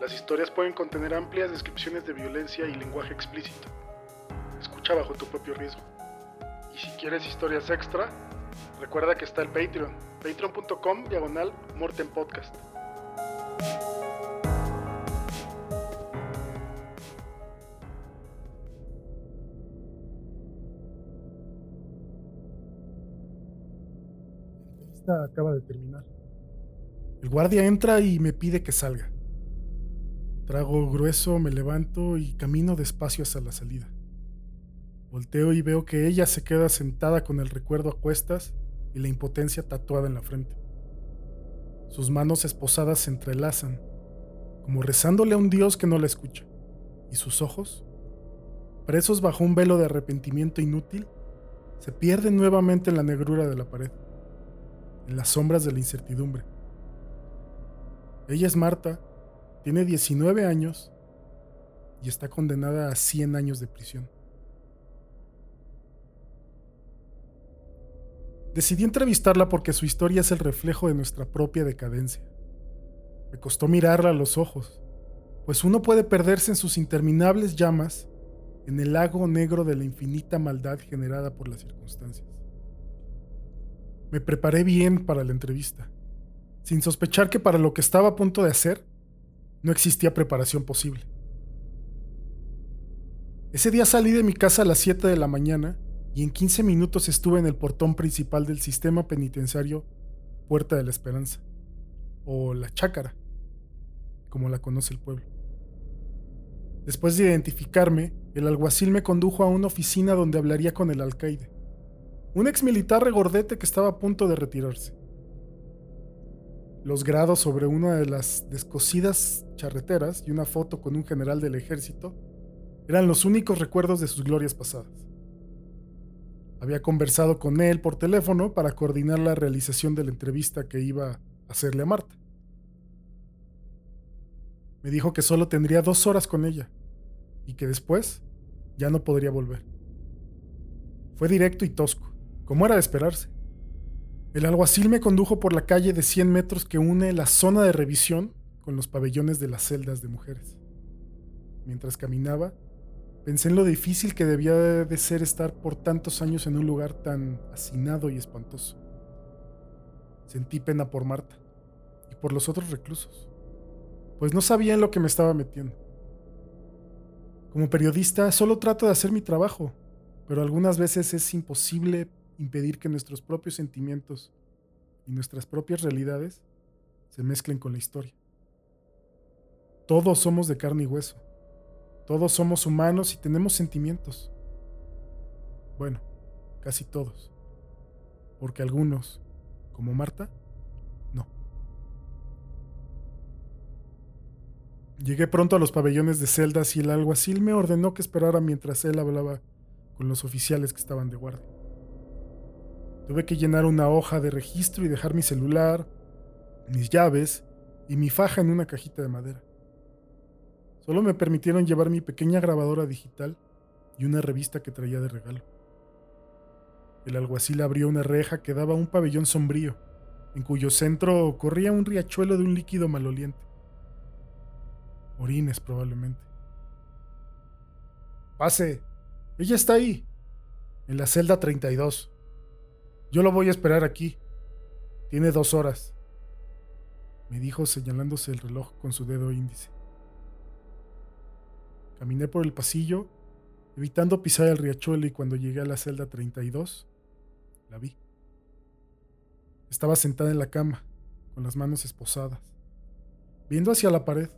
Las historias pueden contener amplias descripciones de violencia y lenguaje explícito. Escucha bajo tu propio riesgo. Y si quieres historias extra, recuerda que está el Patreon, patreon.com diagonal Morten Podcast. Esta acaba de terminar. El guardia entra y me pide que salga. Trago grueso, me levanto y camino despacio hacia la salida. Volteo y veo que ella se queda sentada con el recuerdo a cuestas y la impotencia tatuada en la frente. Sus manos esposadas se entrelazan, como rezándole a un Dios que no la escucha, y sus ojos, presos bajo un velo de arrepentimiento inútil, se pierden nuevamente en la negrura de la pared, en las sombras de la incertidumbre. Ella es Marta, tiene 19 años y está condenada a 100 años de prisión. Decidí entrevistarla porque su historia es el reflejo de nuestra propia decadencia. Me costó mirarla a los ojos, pues uno puede perderse en sus interminables llamas en el lago negro de la infinita maldad generada por las circunstancias. Me preparé bien para la entrevista, sin sospechar que para lo que estaba a punto de hacer, no existía preparación posible. Ese día salí de mi casa a las 7 de la mañana y en 15 minutos estuve en el portón principal del sistema penitenciario Puerta de la Esperanza, o La Chácara, como la conoce el pueblo. Después de identificarme, el alguacil me condujo a una oficina donde hablaría con el alcaide, un ex militar regordete que estaba a punto de retirarse. Los grados sobre una de las descosidas charreteras y una foto con un general del ejército eran los únicos recuerdos de sus glorias pasadas. Había conversado con él por teléfono para coordinar la realización de la entrevista que iba a hacerle a Marta. Me dijo que solo tendría dos horas con ella y que después ya no podría volver. Fue directo y tosco, como era de esperarse. El alguacil me condujo por la calle de 100 metros que une la zona de revisión con los pabellones de las celdas de mujeres. Mientras caminaba, Pensé en lo difícil que debía de ser estar por tantos años en un lugar tan hacinado y espantoso. Sentí pena por Marta y por los otros reclusos, pues no sabía en lo que me estaba metiendo. Como periodista solo trato de hacer mi trabajo, pero algunas veces es imposible impedir que nuestros propios sentimientos y nuestras propias realidades se mezclen con la historia. Todos somos de carne y hueso todos somos humanos y tenemos sentimientos. Bueno, casi todos. Porque algunos, como Marta, no. Llegué pronto a los pabellones de celdas y el alguacil me ordenó que esperara mientras él hablaba con los oficiales que estaban de guardia. Tuve que llenar una hoja de registro y dejar mi celular, mis llaves y mi faja en una cajita de madera. Solo me permitieron llevar mi pequeña grabadora digital y una revista que traía de regalo. El alguacil abrió una reja que daba a un pabellón sombrío, en cuyo centro corría un riachuelo de un líquido maloliente. Orines probablemente. Pase. Ella está ahí, en la celda 32. Yo lo voy a esperar aquí. Tiene dos horas, me dijo señalándose el reloj con su dedo índice. Caminé por el pasillo, evitando pisar el riachuelo y cuando llegué a la celda 32, la vi. Estaba sentada en la cama, con las manos esposadas, viendo hacia la pared.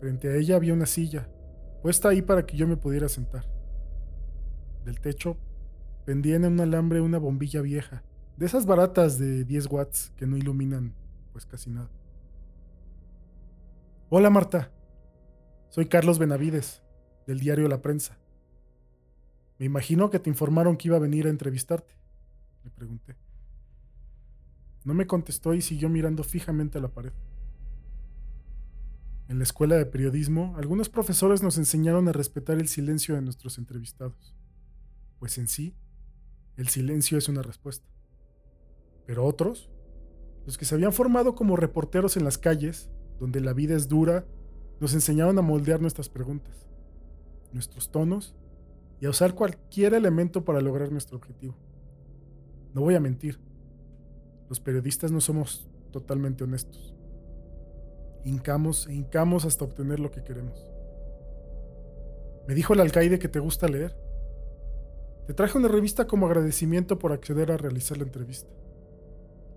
Frente a ella había una silla, puesta ahí para que yo me pudiera sentar. Del techo pendía en un alambre una bombilla vieja, de esas baratas de 10 watts que no iluminan pues casi nada. Hola Marta, soy Carlos Benavides. del diario La Prensa. Me imagino que te informaron que iba a venir a entrevistarte, le pregunté. No me contestó y siguió mirando fijamente a la pared. En la escuela de periodismo, algunos profesores nos enseñaron a respetar el silencio de nuestros entrevistados, pues en sí, el silencio es una respuesta. Pero otros, los que se habían formado como reporteros en las calles, donde la vida es dura, nos enseñaron a moldear nuestras preguntas, nuestros tonos y a usar cualquier elemento para lograr nuestro objetivo. No voy a mentir, los periodistas no somos totalmente honestos. Hincamos e hincamos hasta obtener lo que queremos. Me dijo el alcaide que te gusta leer. Te traje una revista como agradecimiento por acceder a realizar la entrevista.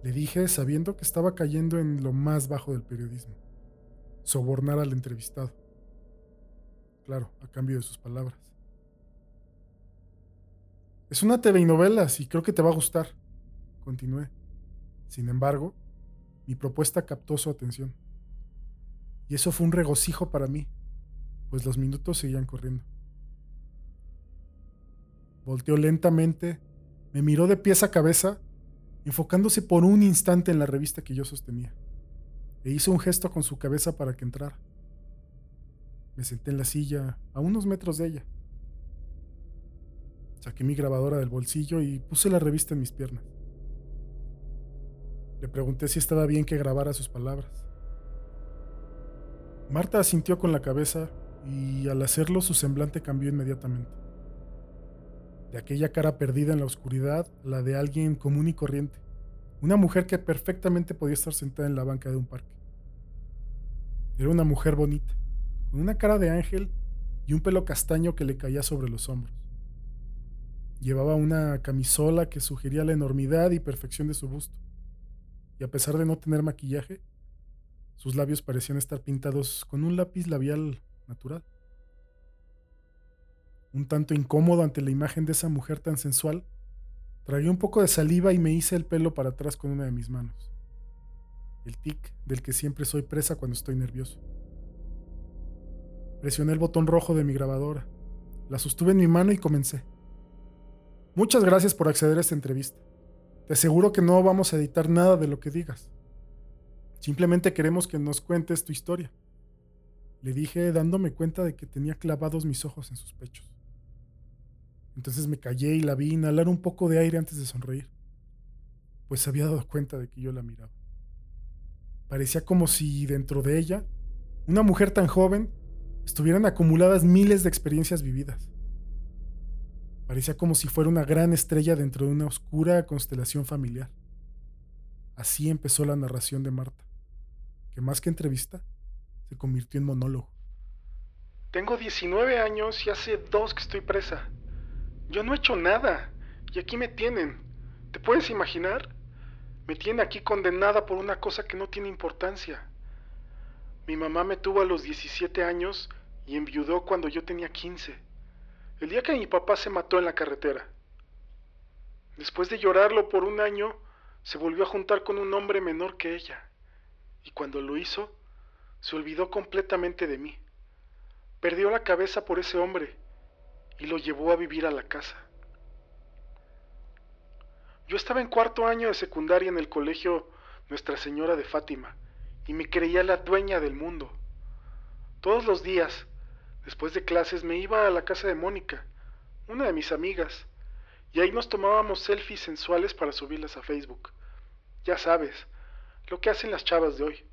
Le dije sabiendo que estaba cayendo en lo más bajo del periodismo. Sobornar al entrevistado. Claro, a cambio de sus palabras. Es una TV y novelas y creo que te va a gustar. Continué. Sin embargo, mi propuesta captó su atención. Y eso fue un regocijo para mí, pues los minutos seguían corriendo. Volteó lentamente, me miró de pies a cabeza, enfocándose por un instante en la revista que yo sostenía, e hizo un gesto con su cabeza para que entrara. Me senté en la silla, a unos metros de ella. Saqué mi grabadora del bolsillo y puse la revista en mis piernas. Le pregunté si estaba bien que grabara sus palabras. Marta asintió con la cabeza y al hacerlo su semblante cambió inmediatamente. De aquella cara perdida en la oscuridad, la de alguien común y corriente. Una mujer que perfectamente podía estar sentada en la banca de un parque. Era una mujer bonita, con una cara de ángel y un pelo castaño que le caía sobre los hombros. Llevaba una camisola que sugería la enormidad y perfección de su busto y a pesar de no tener maquillaje, sus labios parecían estar pintados con un lápiz labial natural. Un tanto incómodo ante la imagen de esa mujer tan sensual, tragué un poco de saliva y me hice el pelo para atrás con una de mis manos. El tic del que siempre soy presa cuando estoy nervioso. Presioné el botón rojo de mi grabadora, la sostuve en mi mano y comencé. Muchas gracias por acceder a esta entrevista. Te aseguro que no vamos a editar nada de lo que digas. Simplemente queremos que nos cuentes tu historia. Le dije dándome cuenta de que tenía clavados mis ojos en sus pechos. Entonces me callé y la vi inhalar un poco de aire antes de sonreír, pues se había dado cuenta de que yo la miraba. Parecía como si dentro de ella, una mujer tan joven, estuvieran acumuladas miles de experiencias vividas. Parecía como si fuera una gran estrella dentro de una oscura constelación familiar. Así empezó la narración de Marta, que más que entrevista, se convirtió en monólogo. Tengo 19 años y hace dos que estoy presa. Yo no he hecho nada y aquí me tienen. ¿Te puedes imaginar? Me tienen aquí condenada por una cosa que no tiene importancia. Mi mamá me tuvo a los 17 años y enviudó cuando yo tenía 15 el día que mi papá se mató en la carretera. Después de llorarlo por un año, se volvió a juntar con un hombre menor que ella, y cuando lo hizo, se olvidó completamente de mí. Perdió la cabeza por ese hombre y lo llevó a vivir a la casa. Yo estaba en cuarto año de secundaria en el colegio Nuestra Señora de Fátima y me creía la dueña del mundo. Todos los días, Después de clases me iba a la casa de Mónica, una de mis amigas, y ahí nos tomábamos selfies sensuales para subirlas a Facebook. Ya sabes, lo que hacen las chavas de hoy.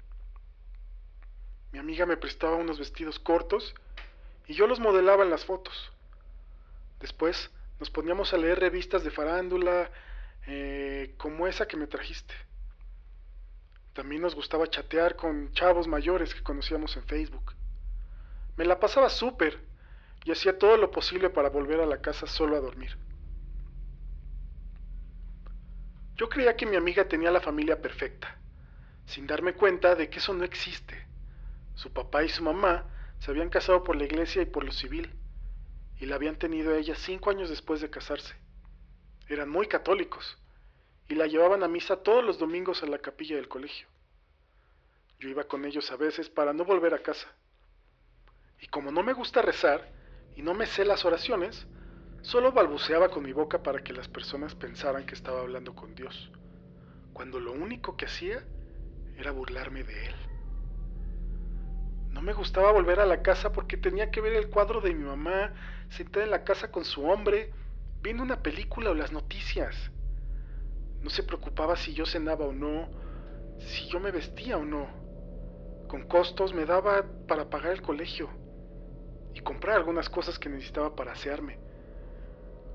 Mi amiga me prestaba unos vestidos cortos y yo los modelaba en las fotos. Después nos poníamos a leer revistas de farándula eh, como esa que me trajiste. También nos gustaba chatear con chavos mayores que conocíamos en Facebook. Me la pasaba súper y hacía todo lo posible para volver a la casa solo a dormir. Yo creía que mi amiga tenía la familia perfecta, sin darme cuenta de que eso no existe. Su papá y su mamá se habían casado por la iglesia y por lo civil, y la habían tenido ella cinco años después de casarse. Eran muy católicos, y la llevaban a misa todos los domingos a la capilla del colegio. Yo iba con ellos a veces para no volver a casa. Y como no me gusta rezar, y no me sé las oraciones, solo balbuceaba con mi boca para que las personas pensaran que estaba hablando con Dios, cuando lo único que hacía era burlarme de él. No me gustaba volver a la casa porque tenía que ver el cuadro de mi mamá sentada en la casa con su hombre, viendo una película o las noticias. No se preocupaba si yo cenaba o no, si yo me vestía o no. Con costos me daba para pagar el colegio y comprar algunas cosas que necesitaba para asearme.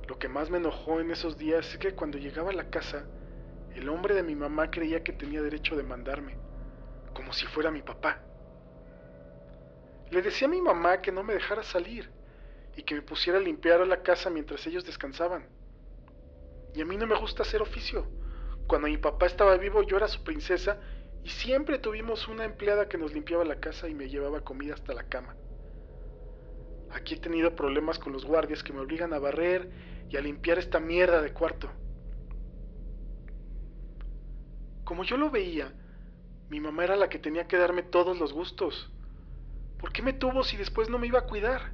Lo que más me enojó en esos días es que cuando llegaba a la casa, el hombre de mi mamá creía que tenía derecho de mandarme, como si fuera mi papá. Le decía a mi mamá que no me dejara salir y que me pusiera a limpiar la casa mientras ellos descansaban. Y a mí no me gusta hacer oficio. Cuando mi papá estaba vivo yo era su princesa y siempre tuvimos una empleada que nos limpiaba la casa y me llevaba comida hasta la cama. Aquí he tenido problemas con los guardias que me obligan a barrer y a limpiar esta mierda de cuarto. Como yo lo veía, mi mamá era la que tenía que darme todos los gustos. ¿Por qué me tuvo si después no me iba a cuidar?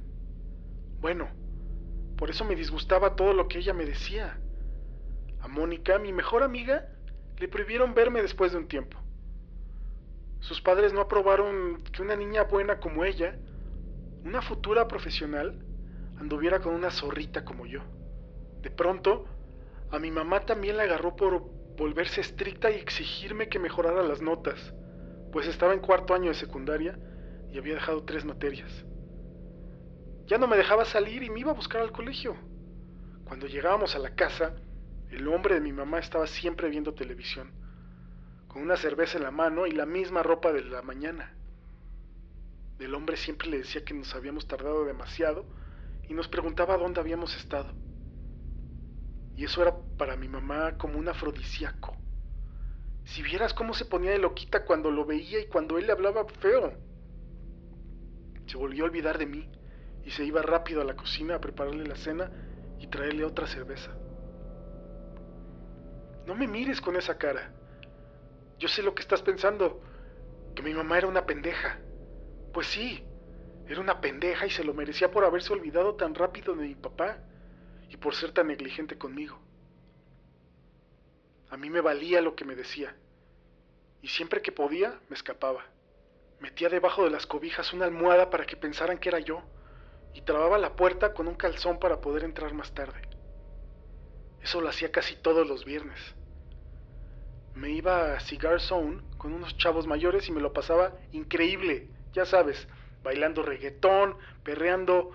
Bueno, por eso me disgustaba todo lo que ella me decía. A Mónica, mi mejor amiga, le prohibieron verme después de un tiempo. Sus padres no aprobaron que una niña buena como ella una futura profesional anduviera con una zorrita como yo. De pronto, a mi mamá también la agarró por volverse estricta y exigirme que mejorara las notas, pues estaba en cuarto año de secundaria y había dejado tres materias. Ya no me dejaba salir y me iba a buscar al colegio. Cuando llegábamos a la casa, el hombre de mi mamá estaba siempre viendo televisión, con una cerveza en la mano y la misma ropa de la mañana. El hombre siempre le decía que nos habíamos tardado demasiado y nos preguntaba dónde habíamos estado. Y eso era para mi mamá como un afrodisíaco. Si vieras cómo se ponía de loquita cuando lo veía y cuando él le hablaba feo. Se volvió a olvidar de mí y se iba rápido a la cocina a prepararle la cena y traerle otra cerveza. No me mires con esa cara. Yo sé lo que estás pensando, que mi mamá era una pendeja. Pues sí, era una pendeja y se lo merecía por haberse olvidado tan rápido de mi papá y por ser tan negligente conmigo. A mí me valía lo que me decía, y siempre que podía me escapaba. Metía debajo de las cobijas una almohada para que pensaran que era yo, y trababa la puerta con un calzón para poder entrar más tarde. Eso lo hacía casi todos los viernes. Me iba a Cigar Zone con unos chavos mayores y me lo pasaba increíble ya sabes, bailando reggaetón, perreando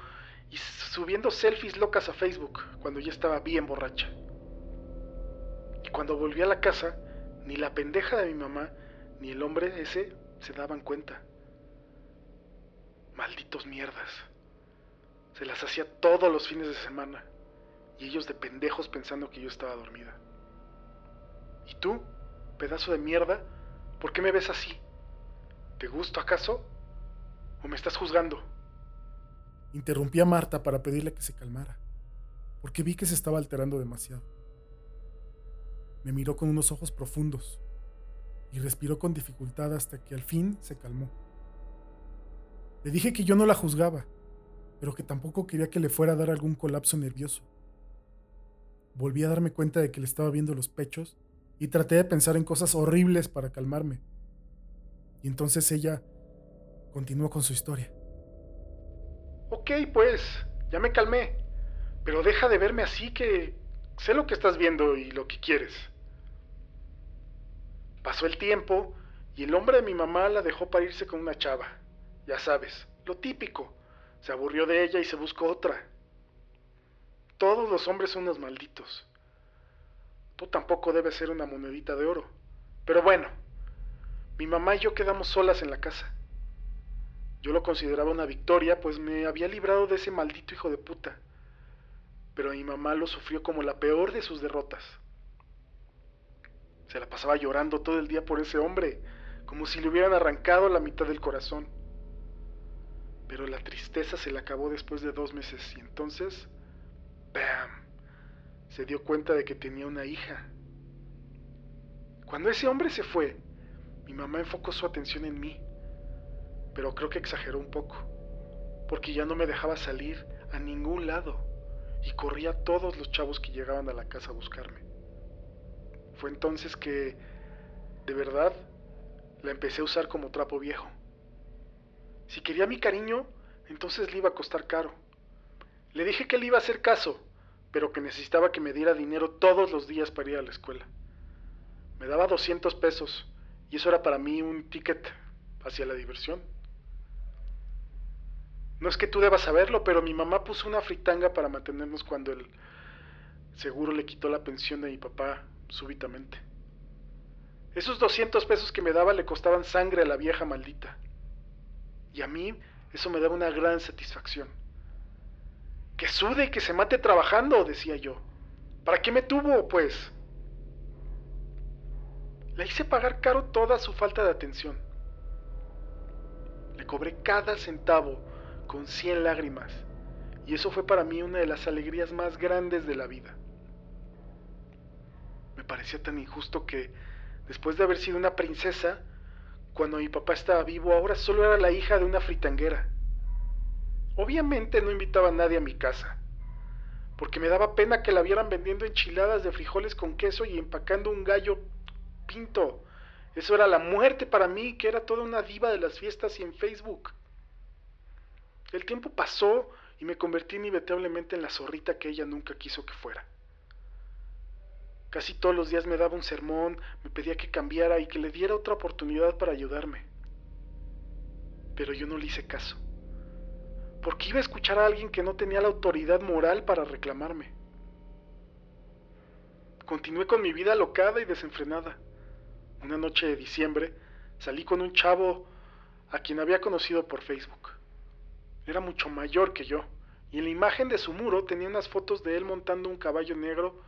y subiendo selfies locas a Facebook cuando ya estaba bien borracha. Y cuando volví a la casa, ni la pendeja de mi mamá ni el hombre ese se daban cuenta. Malditos mierdas. Se las hacía todos los fines de semana. Y ellos de pendejos pensando que yo estaba dormida. ¿Y tú, pedazo de mierda, por qué me ves así? ¿Te gusto acaso? ¿O me estás juzgando? Interrumpí a Marta para pedirle que se calmara, porque vi que se estaba alterando demasiado. Me miró con unos ojos profundos y respiró con dificultad hasta que al fin se calmó. Le dije que yo no la juzgaba, pero que tampoco quería que le fuera a dar algún colapso nervioso. Volví a darme cuenta de que le estaba viendo los pechos y traté de pensar en cosas horribles para calmarme. Y entonces ella continuó con su historia. Ok, pues, ya me calmé. Pero deja de verme así que sé lo que estás viendo y lo que quieres. Pasó el tiempo y el hombre de mi mamá la dejó para irse con una chava. Ya sabes, lo típico. Se aburrió de ella y se buscó otra. Todos los hombres son unos malditos. Tú tampoco debes ser una monedita de oro. Pero bueno, mi mamá y yo quedamos solas en la casa. Yo lo consideraba una victoria, pues me había librado de ese maldito hijo de puta. Pero mi mamá lo sufrió como la peor de sus derrotas. Se la pasaba llorando todo el día por ese hombre, como si le hubieran arrancado la mitad del corazón. Pero la tristeza se le acabó después de dos meses y entonces, ¡bam! Se dio cuenta de que tenía una hija. Cuando ese hombre se fue, mi mamá enfocó su atención en mí pero creo que exageró un poco, porque ya no me dejaba salir a ningún lado y corría a todos los chavos que llegaban a la casa a buscarme. Fue entonces que, de verdad, la empecé a usar como trapo viejo. Si quería mi cariño, entonces le iba a costar caro. Le dije que le iba a hacer caso, pero que necesitaba que me diera dinero todos los días para ir a la escuela. Me daba 200 pesos y eso era para mí un ticket hacia la diversión. No es que tú debas saberlo, pero mi mamá puso una fritanga para mantenernos cuando el seguro le quitó la pensión de mi papá súbitamente. Esos 200 pesos que me daba le costaban sangre a la vieja maldita. Y a mí eso me daba una gran satisfacción. Que sude y que se mate trabajando, decía yo. ¿Para qué me tuvo, pues? Le hice pagar caro toda su falta de atención. Le cobré cada centavo con cien lágrimas, y eso fue para mí una de las alegrías más grandes de la vida. Me parecía tan injusto que, después de haber sido una princesa, cuando mi papá estaba vivo, ahora solo era la hija de una fritanguera. Obviamente no invitaba a nadie a mi casa, porque me daba pena que la vieran vendiendo enchiladas de frijoles con queso y empacando un gallo pinto. Eso era la muerte para mí, que era toda una diva de las fiestas y en Facebook. El tiempo pasó y me convertí inevitablemente en la zorrita que ella nunca quiso que fuera. Casi todos los días me daba un sermón, me pedía que cambiara y que le diera otra oportunidad para ayudarme. Pero yo no le hice caso. Porque iba a escuchar a alguien que no tenía la autoridad moral para reclamarme. Continué con mi vida alocada y desenfrenada. Una noche de diciembre salí con un chavo a quien había conocido por Facebook. Era mucho mayor que yo, y en la imagen de su muro tenía unas fotos de él montando un caballo negro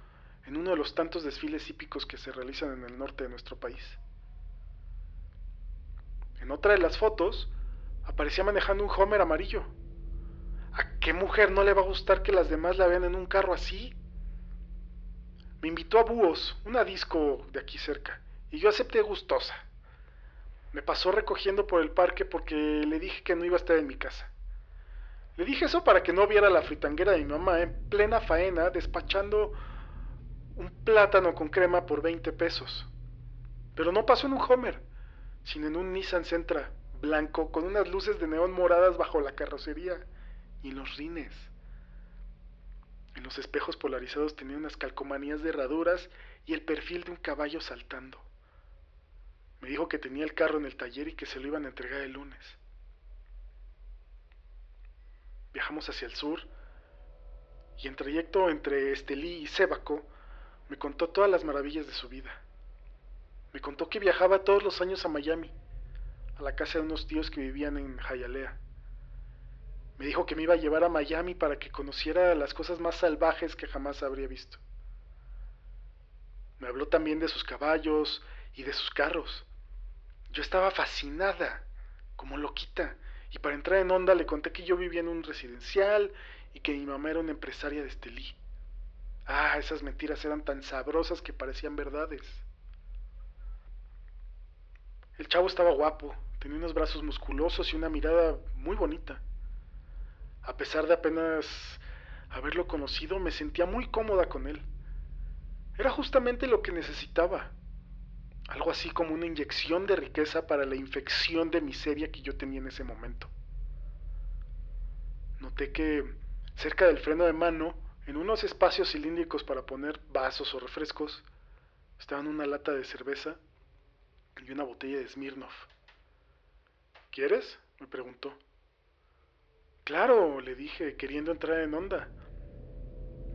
en uno de los tantos desfiles hípicos que se realizan en el norte de nuestro país. En otra de las fotos aparecía manejando un Homer amarillo. ¿A qué mujer no le va a gustar que las demás la vean en un carro así? Me invitó a Búhos, una disco de aquí cerca, y yo acepté gustosa. Me pasó recogiendo por el parque porque le dije que no iba a estar en mi casa. Le dije eso para que no viera la fritanguera de mi mamá en plena faena despachando un plátano con crema por 20 pesos. Pero no pasó en un Homer, sino en un Nissan Sentra blanco con unas luces de neón moradas bajo la carrocería y en los rines. En los espejos polarizados tenía unas calcomanías de herraduras y el perfil de un caballo saltando. Me dijo que tenía el carro en el taller y que se lo iban a entregar el lunes. Viajamos hacia el sur y en trayecto entre Estelí y Sébaco me contó todas las maravillas de su vida. Me contó que viajaba todos los años a Miami, a la casa de unos tíos que vivían en Hialeah. Me dijo que me iba a llevar a Miami para que conociera las cosas más salvajes que jamás habría visto. Me habló también de sus caballos y de sus carros. Yo estaba fascinada, como loquita, y para entrar en onda le conté que yo vivía en un residencial y que mi mamá era una empresaria de Estelí. Ah, esas mentiras eran tan sabrosas que parecían verdades. El chavo estaba guapo, tenía unos brazos musculosos y una mirada muy bonita. A pesar de apenas haberlo conocido, me sentía muy cómoda con él. Era justamente lo que necesitaba. Algo así como una inyección de riqueza para la infección de miseria que yo tenía en ese momento. Noté que cerca del freno de mano, en unos espacios cilíndricos para poner vasos o refrescos, estaban una lata de cerveza y una botella de Smirnoff. ¿Quieres? me preguntó. Claro, le dije, queriendo entrar en onda.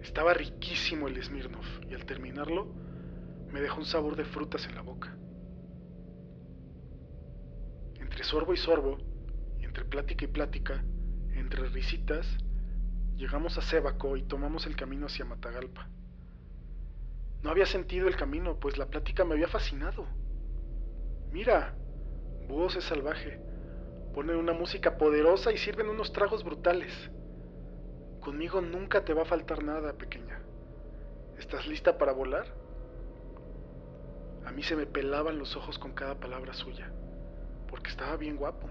Estaba riquísimo el Smirnoff y al terminarlo me dejó un sabor de frutas en la boca. Entre sorbo y sorbo, entre plática y plática, entre risitas, llegamos a Sébaco y tomamos el camino hacia Matagalpa. No había sentido el camino, pues la plática me había fascinado. Mira, Búhos es salvaje. Ponen una música poderosa y sirven unos tragos brutales. Conmigo nunca te va a faltar nada, pequeña. ¿Estás lista para volar? A mí se me pelaban los ojos con cada palabra suya, porque estaba bien guapo.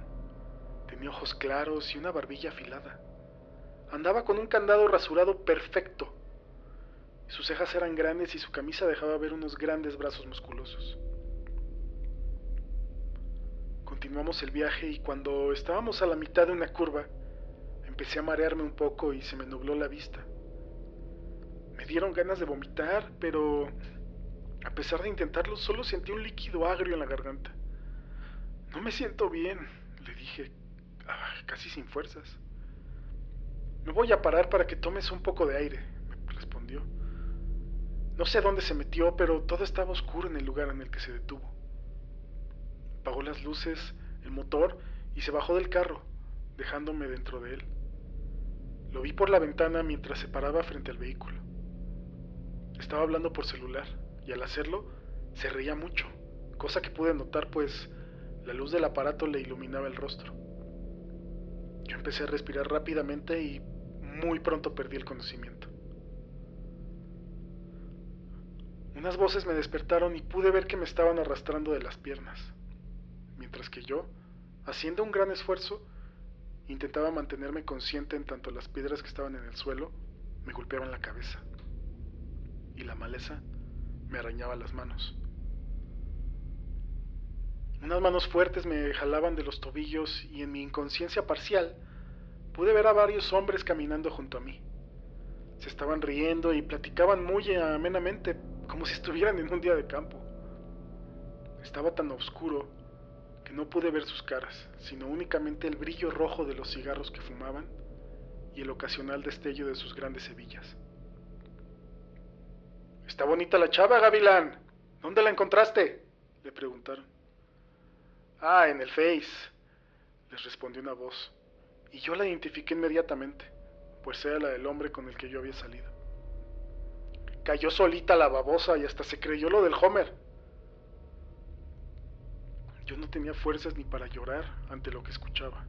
Tenía ojos claros y una barbilla afilada. Andaba con un candado rasurado perfecto. Sus cejas eran grandes y su camisa dejaba ver unos grandes brazos musculosos. Continuamos el viaje y cuando estábamos a la mitad de una curva, empecé a marearme un poco y se me nubló la vista. Me dieron ganas de vomitar, pero a pesar de intentarlo, solo sentí un líquido agrio en la garganta. No me siento bien, le dije, ah, casi sin fuerzas. Me voy a parar para que tomes un poco de aire, me respondió. No sé dónde se metió, pero todo estaba oscuro en el lugar en el que se detuvo. Apagó las luces, el motor y se bajó del carro, dejándome dentro de él. Lo vi por la ventana mientras se paraba frente al vehículo. Estaba hablando por celular y al hacerlo se reía mucho, cosa que pude notar pues la luz del aparato le iluminaba el rostro. Yo empecé a respirar rápidamente y muy pronto perdí el conocimiento. Unas voces me despertaron y pude ver que me estaban arrastrando de las piernas, mientras que yo, haciendo un gran esfuerzo, intentaba mantenerme consciente en tanto las piedras que estaban en el suelo me golpeaban la cabeza y la maleza me arañaba las manos. Unas manos fuertes me jalaban de los tobillos y en mi inconsciencia parcial pude ver a varios hombres caminando junto a mí. Se estaban riendo y platicaban muy amenamente, como si estuvieran en un día de campo. Estaba tan oscuro que no pude ver sus caras, sino únicamente el brillo rojo de los cigarros que fumaban y el ocasional destello de sus grandes hebillas. Está bonita la chava, Gavilán. ¿Dónde la encontraste? le preguntaron. Ah, en el Face, les respondió una voz, y yo la identifiqué inmediatamente, pues era la del hombre con el que yo había salido. Cayó solita la babosa y hasta se creyó lo del Homer. Yo no tenía fuerzas ni para llorar ante lo que escuchaba.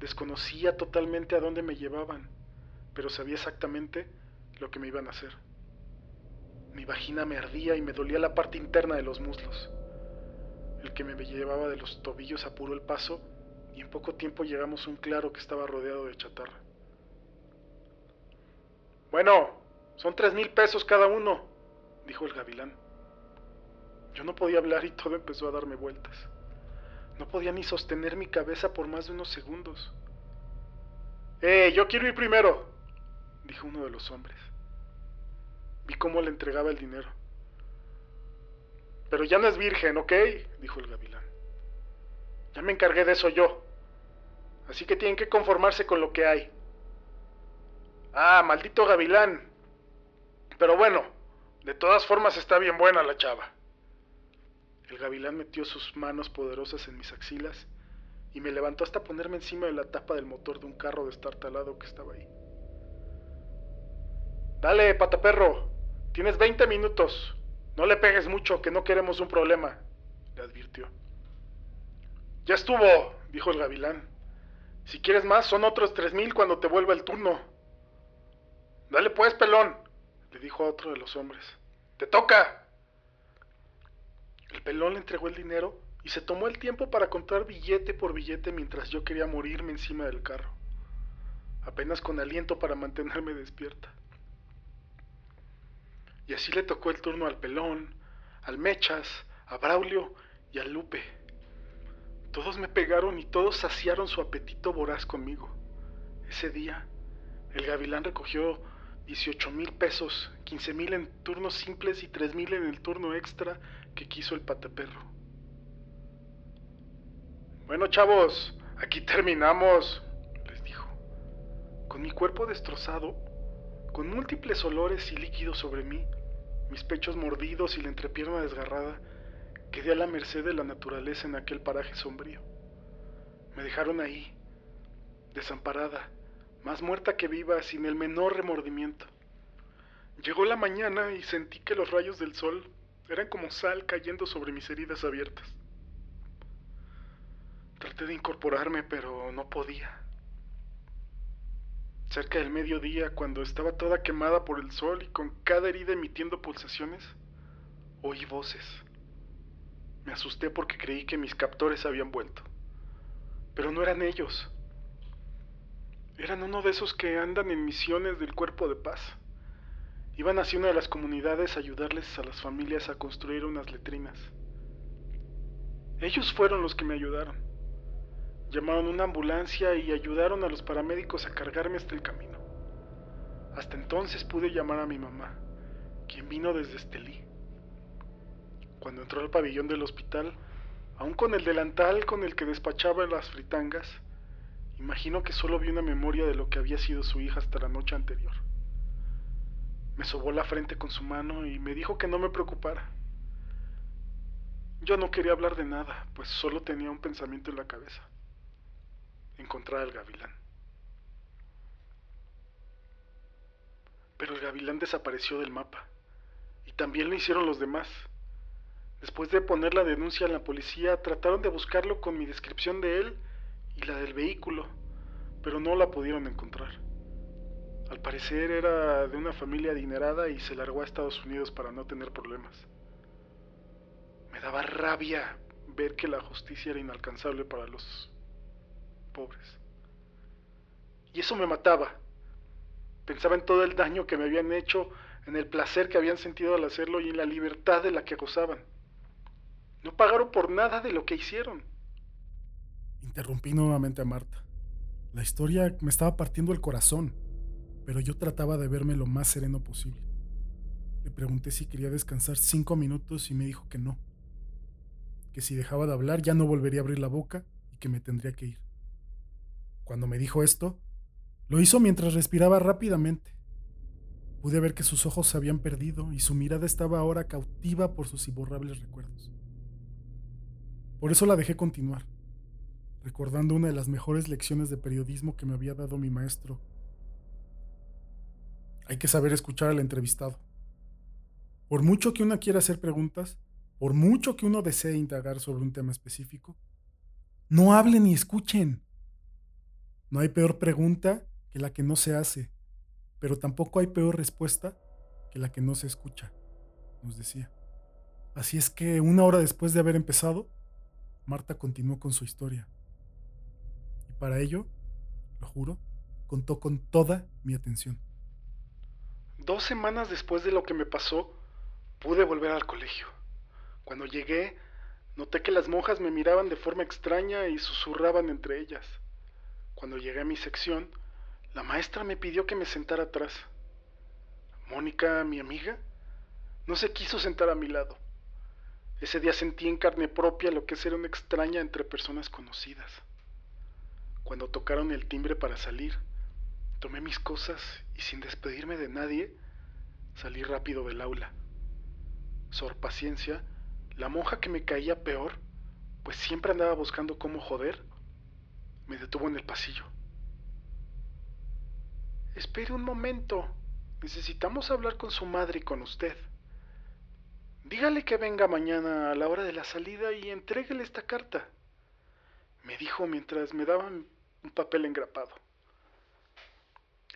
Desconocía totalmente a dónde me llevaban, pero sabía exactamente lo que me iban a hacer. Mi vagina me ardía y me dolía la parte interna de los muslos. El que me llevaba de los tobillos apuró el paso y en poco tiempo llegamos a un claro que estaba rodeado de chatarra. Bueno, son tres mil pesos cada uno, dijo el gavilán. Yo no podía hablar y todo empezó a darme vueltas. No podía ni sostener mi cabeza por más de unos segundos. ¡Eh, yo quiero ir primero! dijo uno de los hombres. Vi cómo le entregaba el dinero. Pero ya no es virgen, ¿ok? dijo el gavilán. Ya me encargué de eso yo. Así que tienen que conformarse con lo que hay. Ah, maldito gavilán. Pero bueno, de todas formas está bien buena la chava. El gavilán metió sus manos poderosas en mis axilas y me levantó hasta ponerme encima de la tapa del motor de un carro destartalado que estaba ahí. Dale, pataperro, tienes 20 minutos. No le pegues mucho, que no queremos un problema, le advirtió. Ya estuvo, dijo el gavilán. Si quieres más, son otros tres mil cuando te vuelva el turno. Dale pues, pelón, le dijo a otro de los hombres. ¡Te toca! El pelón le entregó el dinero y se tomó el tiempo para contar billete por billete mientras yo quería morirme encima del carro, apenas con aliento para mantenerme despierta. Y así le tocó el turno al pelón, al mechas, a Braulio y al Lupe. Todos me pegaron y todos saciaron su apetito voraz conmigo. Ese día, el gavilán recogió 18 mil pesos, 15 mil en turnos simples y 3 mil en el turno extra que quiso el pataperro. Bueno, chavos, aquí terminamos, les dijo. Con mi cuerpo destrozado, con múltiples olores y líquidos sobre mí, mis pechos mordidos y la entrepierna desgarrada, quedé a la merced de la naturaleza en aquel paraje sombrío. Me dejaron ahí, desamparada, más muerta que viva, sin el menor remordimiento. Llegó la mañana y sentí que los rayos del sol eran como sal cayendo sobre mis heridas abiertas. Traté de incorporarme, pero no podía. Cerca del mediodía, cuando estaba toda quemada por el sol y con cada herida emitiendo pulsaciones, oí voces. Me asusté porque creí que mis captores habían vuelto. Pero no eran ellos. Eran uno de esos que andan en misiones del cuerpo de paz. Iban hacia una de las comunidades a ayudarles a las familias a construir unas letrinas. Ellos fueron los que me ayudaron. Llamaron una ambulancia y ayudaron a los paramédicos a cargarme hasta el camino. Hasta entonces pude llamar a mi mamá, quien vino desde Estelí. Cuando entró al pabellón del hospital, aún con el delantal con el que despachaba las fritangas, imagino que solo vi una memoria de lo que había sido su hija hasta la noche anterior. Me sobó la frente con su mano y me dijo que no me preocupara. Yo no quería hablar de nada, pues solo tenía un pensamiento en la cabeza. Encontrar al gavilán. Pero el gavilán desapareció del mapa. Y también lo hicieron los demás. Después de poner la denuncia en la policía, trataron de buscarlo con mi descripción de él y la del vehículo, pero no la pudieron encontrar. Al parecer era de una familia adinerada y se largó a Estados Unidos para no tener problemas. Me daba rabia ver que la justicia era inalcanzable para los pobres. Y eso me mataba. Pensaba en todo el daño que me habían hecho, en el placer que habían sentido al hacerlo y en la libertad de la que gozaban. No pagaron por nada de lo que hicieron. Interrumpí nuevamente a Marta. La historia me estaba partiendo el corazón, pero yo trataba de verme lo más sereno posible. Le pregunté si quería descansar cinco minutos y me dijo que no que si dejaba de hablar ya no volvería a abrir la boca y que me tendría que ir. Cuando me dijo esto, lo hizo mientras respiraba rápidamente. Pude ver que sus ojos se habían perdido y su mirada estaba ahora cautiva por sus imborrables recuerdos. Por eso la dejé continuar, recordando una de las mejores lecciones de periodismo que me había dado mi maestro. Hay que saber escuchar al entrevistado. Por mucho que una quiera hacer preguntas, por mucho que uno desee indagar sobre un tema específico, no hablen ni escuchen. No hay peor pregunta que la que no se hace, pero tampoco hay peor respuesta que la que no se escucha, nos decía. Así es que una hora después de haber empezado, Marta continuó con su historia. Y para ello, lo juro, contó con toda mi atención. Dos semanas después de lo que me pasó, pude volver al colegio. Cuando llegué, noté que las monjas me miraban de forma extraña y susurraban entre ellas. Cuando llegué a mi sección, la maestra me pidió que me sentara atrás. Mónica, mi amiga, no se quiso sentar a mi lado. Ese día sentí en carne propia lo que es ser una extraña entre personas conocidas. Cuando tocaron el timbre para salir, tomé mis cosas y sin despedirme de nadie, salí rápido del aula. Sor Paciencia la monja que me caía peor, pues siempre andaba buscando cómo joder, me detuvo en el pasillo. Espere un momento. Necesitamos hablar con su madre y con usted. Dígale que venga mañana a la hora de la salida y entréguele esta carta. Me dijo mientras me daban un papel engrapado.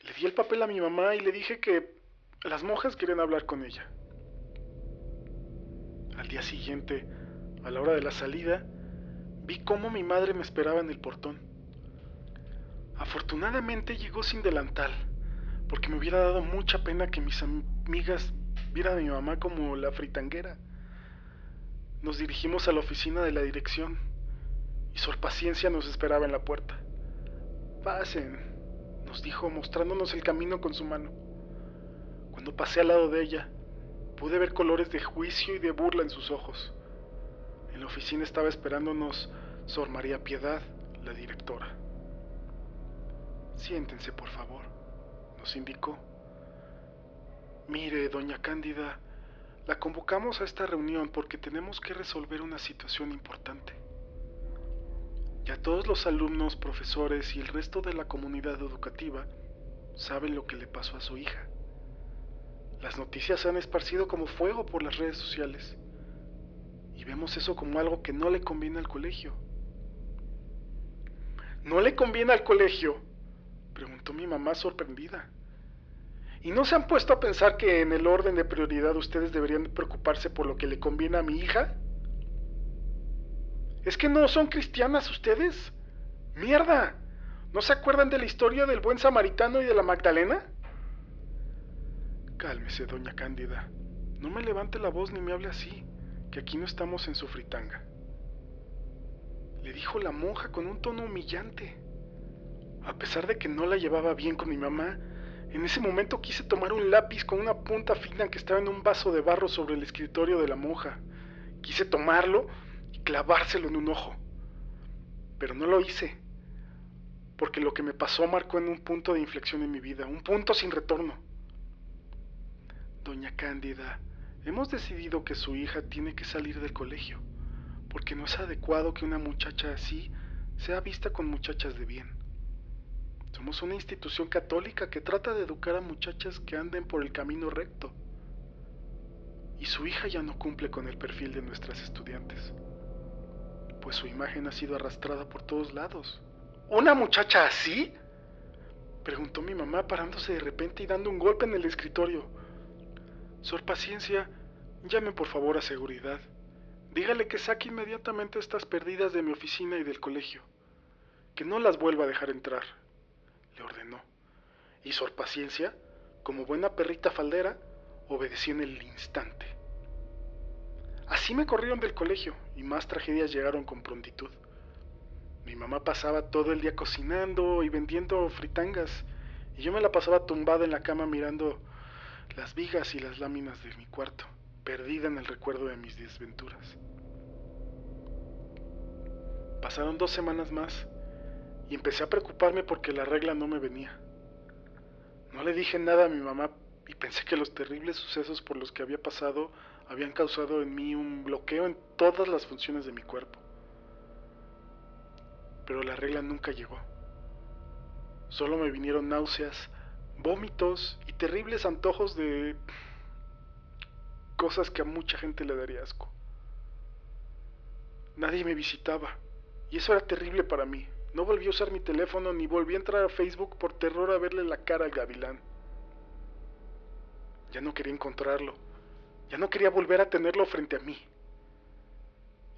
Le di el papel a mi mamá y le dije que las monjas querían hablar con ella. Al día siguiente, a la hora de la salida, vi cómo mi madre me esperaba en el portón. Afortunadamente llegó sin delantal, porque me hubiera dado mucha pena que mis amigas vieran a mi mamá como la fritanguera. Nos dirigimos a la oficina de la dirección y Sor Paciencia nos esperaba en la puerta. Pasen, nos dijo mostrándonos el camino con su mano. Cuando pasé al lado de ella, Pude ver colores de juicio y de burla en sus ojos. En la oficina estaba esperándonos Sor María Piedad, la directora. Siéntense, por favor, nos indicó. Mire, doña Cándida, la convocamos a esta reunión porque tenemos que resolver una situación importante. Ya todos los alumnos, profesores y el resto de la comunidad educativa saben lo que le pasó a su hija. Las noticias se han esparcido como fuego por las redes sociales y vemos eso como algo que no le conviene al colegio. ¿No le conviene al colegio? preguntó mi mamá sorprendida. ¿Y no se han puesto a pensar que en el orden de prioridad ustedes deberían preocuparse por lo que le conviene a mi hija? ¿Es que no son cristianas ustedes? ¡Mierda! ¿No se acuerdan de la historia del buen samaritano y de la Magdalena? Cálmese, doña Cándida. No me levante la voz ni me hable así, que aquí no estamos en su fritanga. Le dijo la monja con un tono humillante. A pesar de que no la llevaba bien con mi mamá, en ese momento quise tomar un lápiz con una punta fina que estaba en un vaso de barro sobre el escritorio de la monja. Quise tomarlo y clavárselo en un ojo. Pero no lo hice, porque lo que me pasó marcó en un punto de inflexión en mi vida, un punto sin retorno. Doña Cándida, hemos decidido que su hija tiene que salir del colegio, porque no es adecuado que una muchacha así sea vista con muchachas de bien. Somos una institución católica que trata de educar a muchachas que anden por el camino recto. Y su hija ya no cumple con el perfil de nuestras estudiantes, pues su imagen ha sido arrastrada por todos lados. ¿Una muchacha así? Preguntó mi mamá parándose de repente y dando un golpe en el escritorio. Sor Paciencia, llame por favor a seguridad. Dígale que saque inmediatamente estas perdidas de mi oficina y del colegio. Que no las vuelva a dejar entrar le ordenó. Y Sor Paciencia, como buena perrita faldera, obedeció en el instante. Así me corrieron del colegio y más tragedias llegaron con prontitud. Mi mamá pasaba todo el día cocinando y vendiendo fritangas y yo me la pasaba tumbada en la cama mirando las vigas y las láminas de mi cuarto, perdida en el recuerdo de mis desventuras. Pasaron dos semanas más y empecé a preocuparme porque la regla no me venía. No le dije nada a mi mamá y pensé que los terribles sucesos por los que había pasado habían causado en mí un bloqueo en todas las funciones de mi cuerpo. Pero la regla nunca llegó. Solo me vinieron náuseas, vómitos y terribles antojos de cosas que a mucha gente le daría asco. Nadie me visitaba y eso era terrible para mí. No volví a usar mi teléfono ni volví a entrar a Facebook por terror a verle la cara al gavilán. Ya no quería encontrarlo. Ya no quería volver a tenerlo frente a mí.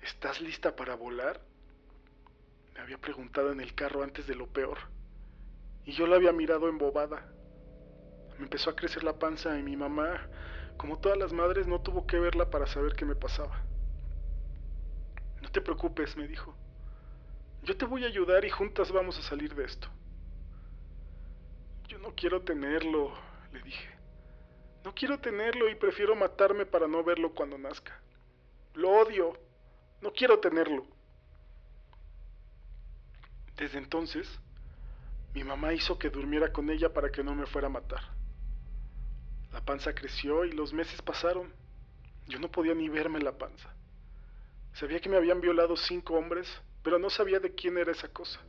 ¿Estás lista para volar? Me había preguntado en el carro antes de lo peor. Y yo la había mirado embobada. Me empezó a crecer la panza y mi mamá, como todas las madres, no tuvo que verla para saber qué me pasaba. No te preocupes, me dijo. Yo te voy a ayudar y juntas vamos a salir de esto. Yo no quiero tenerlo, le dije. No quiero tenerlo y prefiero matarme para no verlo cuando nazca. Lo odio. No quiero tenerlo. Desde entonces, mi mamá hizo que durmiera con ella para que no me fuera a matar. La panza creció y los meses pasaron. Yo no podía ni verme la panza. Sabía que me habían violado cinco hombres pero no sabía de quién era esa cosa.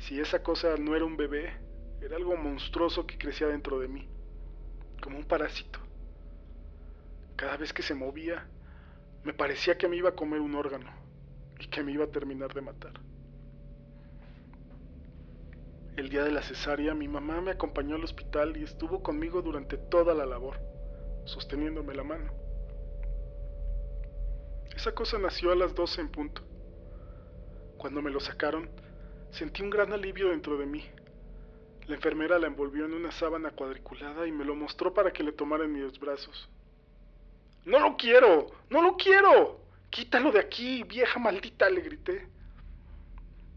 Si esa cosa no era un bebé, era algo monstruoso que crecía dentro de mí, como un parásito. Cada vez que se movía, me parecía que me iba a comer un órgano y que me iba a terminar de matar. El día de la cesárea, mi mamá me acompañó al hospital y estuvo conmigo durante toda la labor, sosteniéndome la mano. Esa cosa nació a las 12 en punto. Cuando me lo sacaron, sentí un gran alivio dentro de mí. La enfermera la envolvió en una sábana cuadriculada y me lo mostró para que le tomara en mis brazos. ¡No lo quiero! ¡No lo quiero! ¡Quítalo de aquí, vieja maldita! le grité.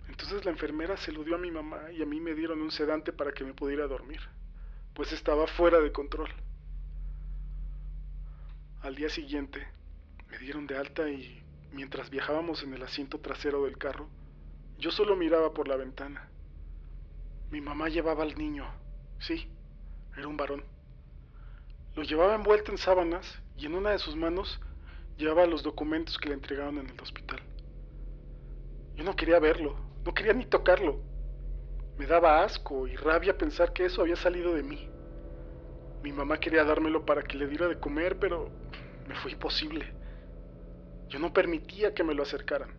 Entonces la enfermera se lo dio a mi mamá y a mí me dieron un sedante para que me pudiera dormir, pues estaba fuera de control. Al día siguiente me dieron de alta y Mientras viajábamos en el asiento trasero del carro, yo solo miraba por la ventana. Mi mamá llevaba al niño. Sí, era un varón. Lo llevaba envuelto en sábanas y en una de sus manos llevaba los documentos que le entregaron en el hospital. Yo no quería verlo, no quería ni tocarlo. Me daba asco y rabia pensar que eso había salido de mí. Mi mamá quería dármelo para que le diera de comer, pero me fue imposible. Yo no permitía que me lo acercaran.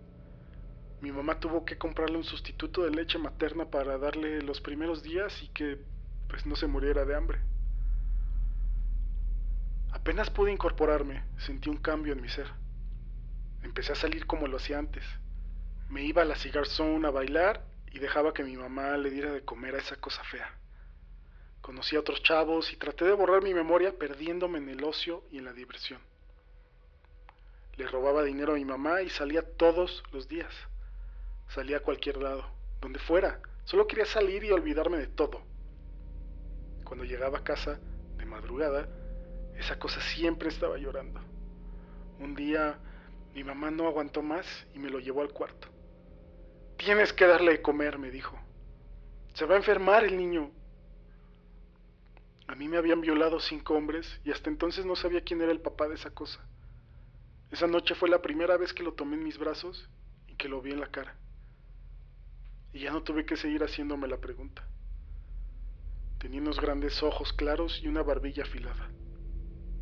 Mi mamá tuvo que comprarle un sustituto de leche materna para darle los primeros días y que pues no se muriera de hambre. Apenas pude incorporarme, sentí un cambio en mi ser. Empecé a salir como lo hacía antes. Me iba a la cigar a bailar y dejaba que mi mamá le diera de comer a esa cosa fea. Conocí a otros chavos y traté de borrar mi memoria perdiéndome en el ocio y en la diversión. Le robaba dinero a mi mamá y salía todos los días. Salía a cualquier lado, donde fuera. Solo quería salir y olvidarme de todo. Cuando llegaba a casa, de madrugada, esa cosa siempre estaba llorando. Un día mi mamá no aguantó más y me lo llevó al cuarto. Tienes que darle de comer, me dijo. Se va a enfermar el niño. A mí me habían violado cinco hombres y hasta entonces no sabía quién era el papá de esa cosa. Esa noche fue la primera vez que lo tomé en mis brazos y que lo vi en la cara. Y ya no tuve que seguir haciéndome la pregunta. Tenía unos grandes ojos claros y una barbilla afilada.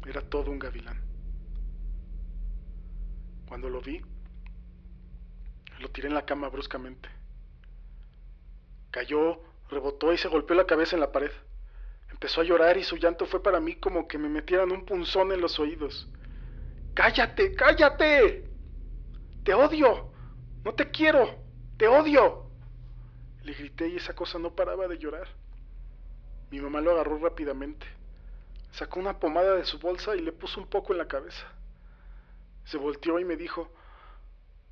Era todo un gavilán. Cuando lo vi, lo tiré en la cama bruscamente. Cayó, rebotó y se golpeó la cabeza en la pared. Empezó a llorar y su llanto fue para mí como que me metieran un punzón en los oídos. ¡Cállate, cállate! ¡Te odio! ¡No te quiero! ¡Te odio! Le grité y esa cosa no paraba de llorar. Mi mamá lo agarró rápidamente. Sacó una pomada de su bolsa y le puso un poco en la cabeza. Se volteó y me dijo,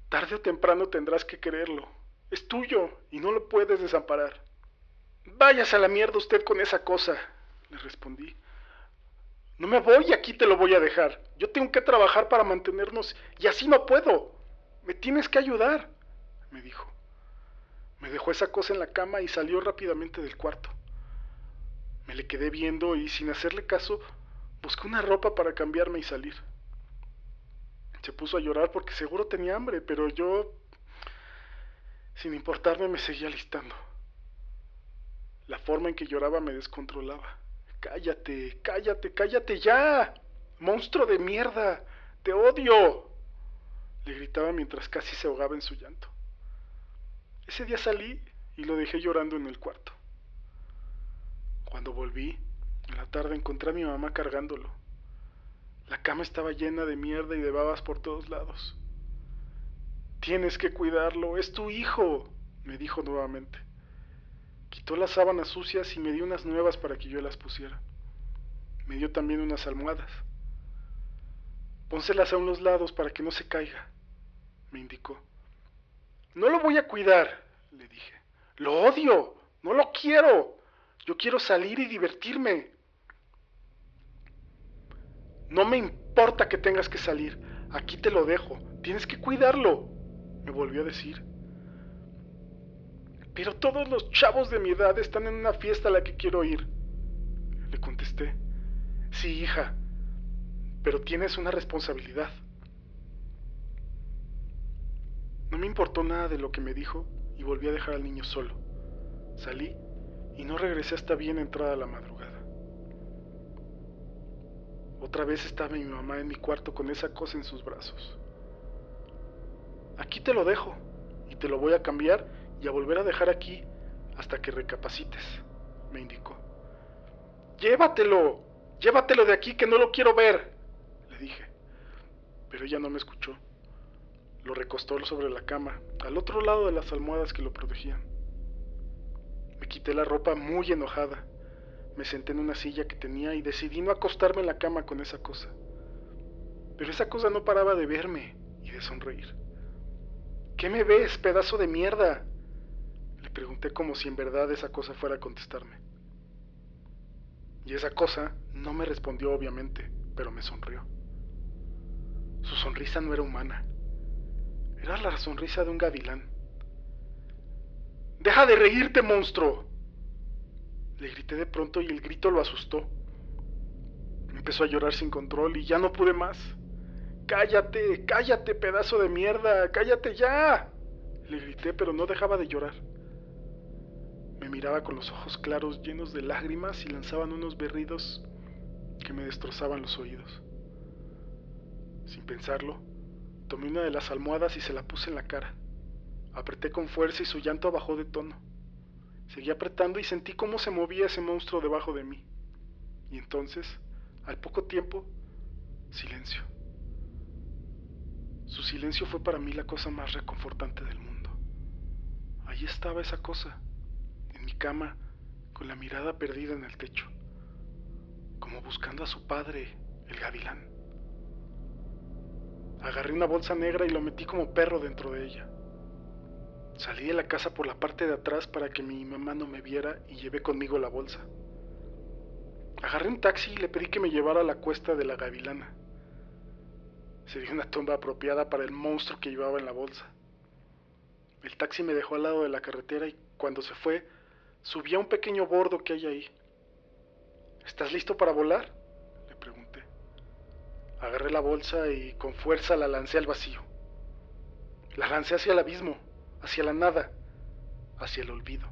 tarde o temprano tendrás que quererlo. Es tuyo y no lo puedes desamparar. Váyase a la mierda usted con esa cosa, le respondí. No me voy aquí te lo voy a dejar. Yo tengo que trabajar para mantenernos y así no puedo. Me tienes que ayudar, me dijo. Me dejó esa cosa en la cama y salió rápidamente del cuarto. Me le quedé viendo y sin hacerle caso busqué una ropa para cambiarme y salir. Se puso a llorar porque seguro tenía hambre, pero yo, sin importarme, me seguía listando. La forma en que lloraba me descontrolaba. Cállate, cállate, cállate ya. Monstruo de mierda. Te odio. Le gritaba mientras casi se ahogaba en su llanto. Ese día salí y lo dejé llorando en el cuarto. Cuando volví, en la tarde encontré a mi mamá cargándolo. La cama estaba llena de mierda y de babas por todos lados. Tienes que cuidarlo, es tu hijo, me dijo nuevamente. Quitó las sábanas sucias y me dio unas nuevas para que yo las pusiera. Me dio también unas almohadas. Pónselas a unos lados para que no se caiga, me indicó. No lo voy a cuidar, le dije. Lo odio, no lo quiero. Yo quiero salir y divertirme. No me importa que tengas que salir, aquí te lo dejo, tienes que cuidarlo, me volvió a decir. Pero todos los chavos de mi edad están en una fiesta a la que quiero ir. Le contesté. Sí, hija, pero tienes una responsabilidad. No me importó nada de lo que me dijo y volví a dejar al niño solo. Salí y no regresé hasta bien entrada la madrugada. Otra vez estaba mi mamá en mi cuarto con esa cosa en sus brazos. Aquí te lo dejo y te lo voy a cambiar y a volver a dejar aquí hasta que recapacites, me indicó. Llévatelo, llévatelo de aquí que no lo quiero ver, le dije. Pero ella no me escuchó. Lo recostó sobre la cama, al otro lado de las almohadas que lo protegían. Me quité la ropa muy enojada me senté en una silla que tenía y decidí no acostarme en la cama con esa cosa. Pero esa cosa no paraba de verme y de sonreír. ¿Qué me ves, pedazo de mierda? Le pregunté como si en verdad esa cosa fuera a contestarme. Y esa cosa no me respondió obviamente, pero me sonrió. Su sonrisa no era humana. Era la sonrisa de un gavilán. Deja de reírte, monstruo, le grité de pronto y el grito lo asustó. Empezó a llorar sin control y ya no pude más. Cállate, cállate, pedazo de mierda, cállate ya. Le grité, pero no dejaba de llorar. Me miraba con los ojos claros llenos de lágrimas y lanzaban unos berridos que me destrozaban los oídos. Sin pensarlo, tomé una de las almohadas y se la puse en la cara. Apreté con fuerza y su llanto bajó de tono. Seguí apretando y sentí cómo se movía ese monstruo debajo de mí. Y entonces, al poco tiempo, silencio. Su silencio fue para mí la cosa más reconfortante del mundo. Ahí estaba esa cosa, mi cama, con la mirada perdida en el techo, como buscando a su padre, el gavilán. Agarré una bolsa negra y lo metí como perro dentro de ella. Salí de la casa por la parte de atrás para que mi mamá no me viera y llevé conmigo la bolsa. Agarré un taxi y le pedí que me llevara a la cuesta de la gavilana. Sería una tumba apropiada para el monstruo que llevaba en la bolsa. El taxi me dejó al lado de la carretera y cuando se fue, subí a un pequeño bordo que hay ahí. ¿Estás listo para volar? Le pregunté. Agarré la bolsa y con fuerza la lancé al vacío. La lancé hacia el abismo, hacia la nada, hacia el olvido.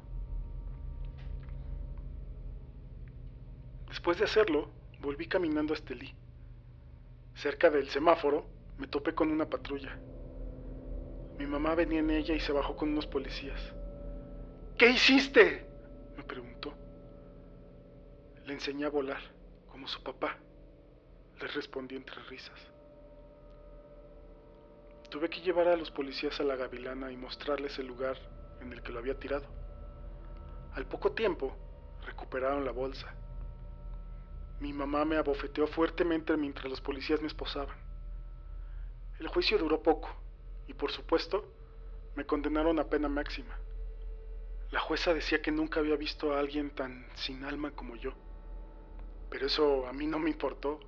Después de hacerlo, volví caminando a Estelí. Cerca del semáforo, me topé con una patrulla. Mi mamá venía en ella y se bajó con unos policías. ¿Qué hiciste? Preguntó. Le enseñé a volar, como su papá. Le respondí entre risas. Tuve que llevar a los policías a la gavilana y mostrarles el lugar en el que lo había tirado. Al poco tiempo, recuperaron la bolsa mi mamá me abofeteó fuertemente mientras los policías me esposaban. El juicio duró poco y por supuesto me condenaron a pena máxima. La jueza decía que nunca había visto a alguien tan sin alma como yo. Pero eso a mí no me importó.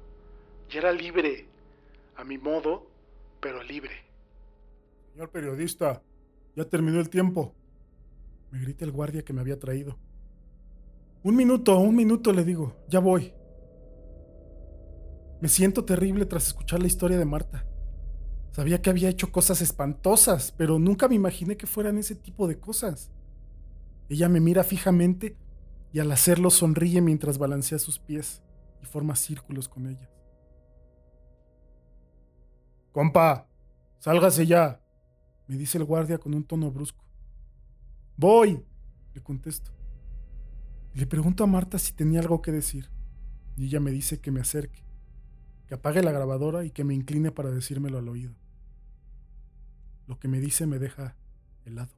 Y era libre, a mi modo, pero libre. Señor periodista, ya terminó el tiempo. Me grita el guardia que me había traído. Un minuto, un minuto, le digo, ya voy. Me siento terrible tras escuchar la historia de Marta. Sabía que había hecho cosas espantosas, pero nunca me imaginé que fueran ese tipo de cosas. Ella me mira fijamente y al hacerlo sonríe mientras balancea sus pies y forma círculos con ellas. Compa, sálgase ya, me dice el guardia con un tono brusco. Voy, le contesto. Le pregunto a Marta si tenía algo que decir, y ella me dice que me acerque que apague la grabadora y que me incline para decírmelo al oído. Lo que me dice me deja helado.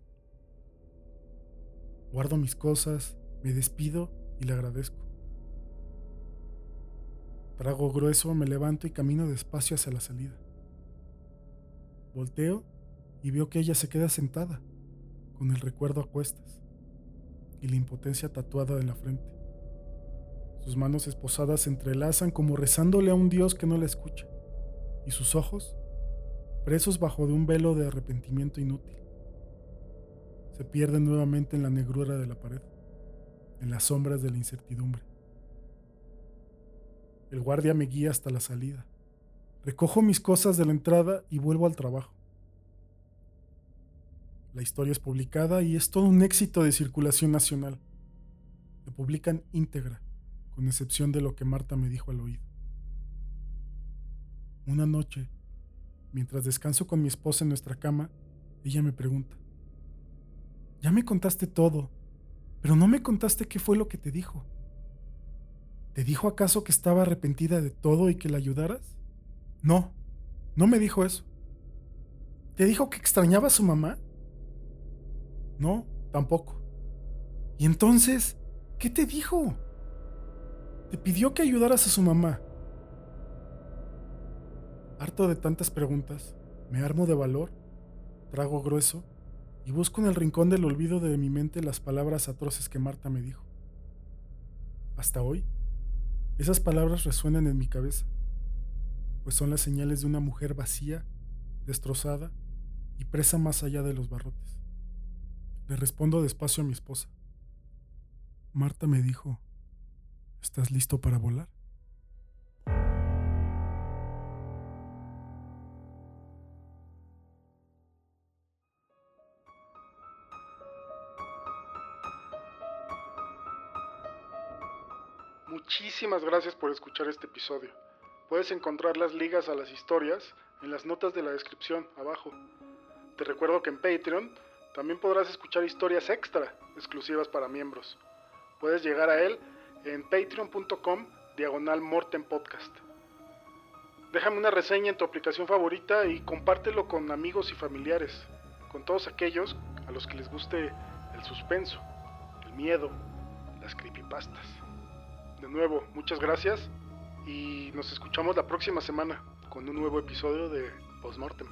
Guardo mis cosas, me despido y le agradezco. Trago grueso, me levanto y camino despacio hacia la salida. Volteo y veo que ella se queda sentada, con el recuerdo a cuestas y la impotencia tatuada en la frente. Sus manos esposadas se entrelazan como rezándole a un Dios que no la escucha, y sus ojos, presos bajo de un velo de arrepentimiento inútil, se pierden nuevamente en la negrura de la pared, en las sombras de la incertidumbre. El guardia me guía hasta la salida. Recojo mis cosas de la entrada y vuelvo al trabajo. La historia es publicada y es todo un éxito de circulación nacional. Se publican íntegra con excepción de lo que Marta me dijo al oído. Una noche, mientras descanso con mi esposa en nuestra cama, ella me pregunta, ya me contaste todo, pero no me contaste qué fue lo que te dijo. ¿Te dijo acaso que estaba arrepentida de todo y que la ayudaras? No, no me dijo eso. ¿Te dijo que extrañaba a su mamá? No, tampoco. ¿Y entonces qué te dijo? Te pidió que ayudaras a su mamá. Harto de tantas preguntas, me armo de valor, trago grueso y busco en el rincón del olvido de mi mente las palabras atroces que Marta me dijo. Hasta hoy, esas palabras resuenan en mi cabeza, pues son las señales de una mujer vacía, destrozada y presa más allá de los barrotes. Le respondo despacio a mi esposa. Marta me dijo, ¿Estás listo para volar? Muchísimas gracias por escuchar este episodio. Puedes encontrar las ligas a las historias en las notas de la descripción abajo. Te recuerdo que en Patreon también podrás escuchar historias extra exclusivas para miembros. Puedes llegar a él en patreon.com diagonal Morten Podcast. Déjame una reseña en tu aplicación favorita y compártelo con amigos y familiares, con todos aquellos a los que les guste el suspenso, el miedo, las creepypastas. De nuevo, muchas gracias y nos escuchamos la próxima semana con un nuevo episodio de Postmortem.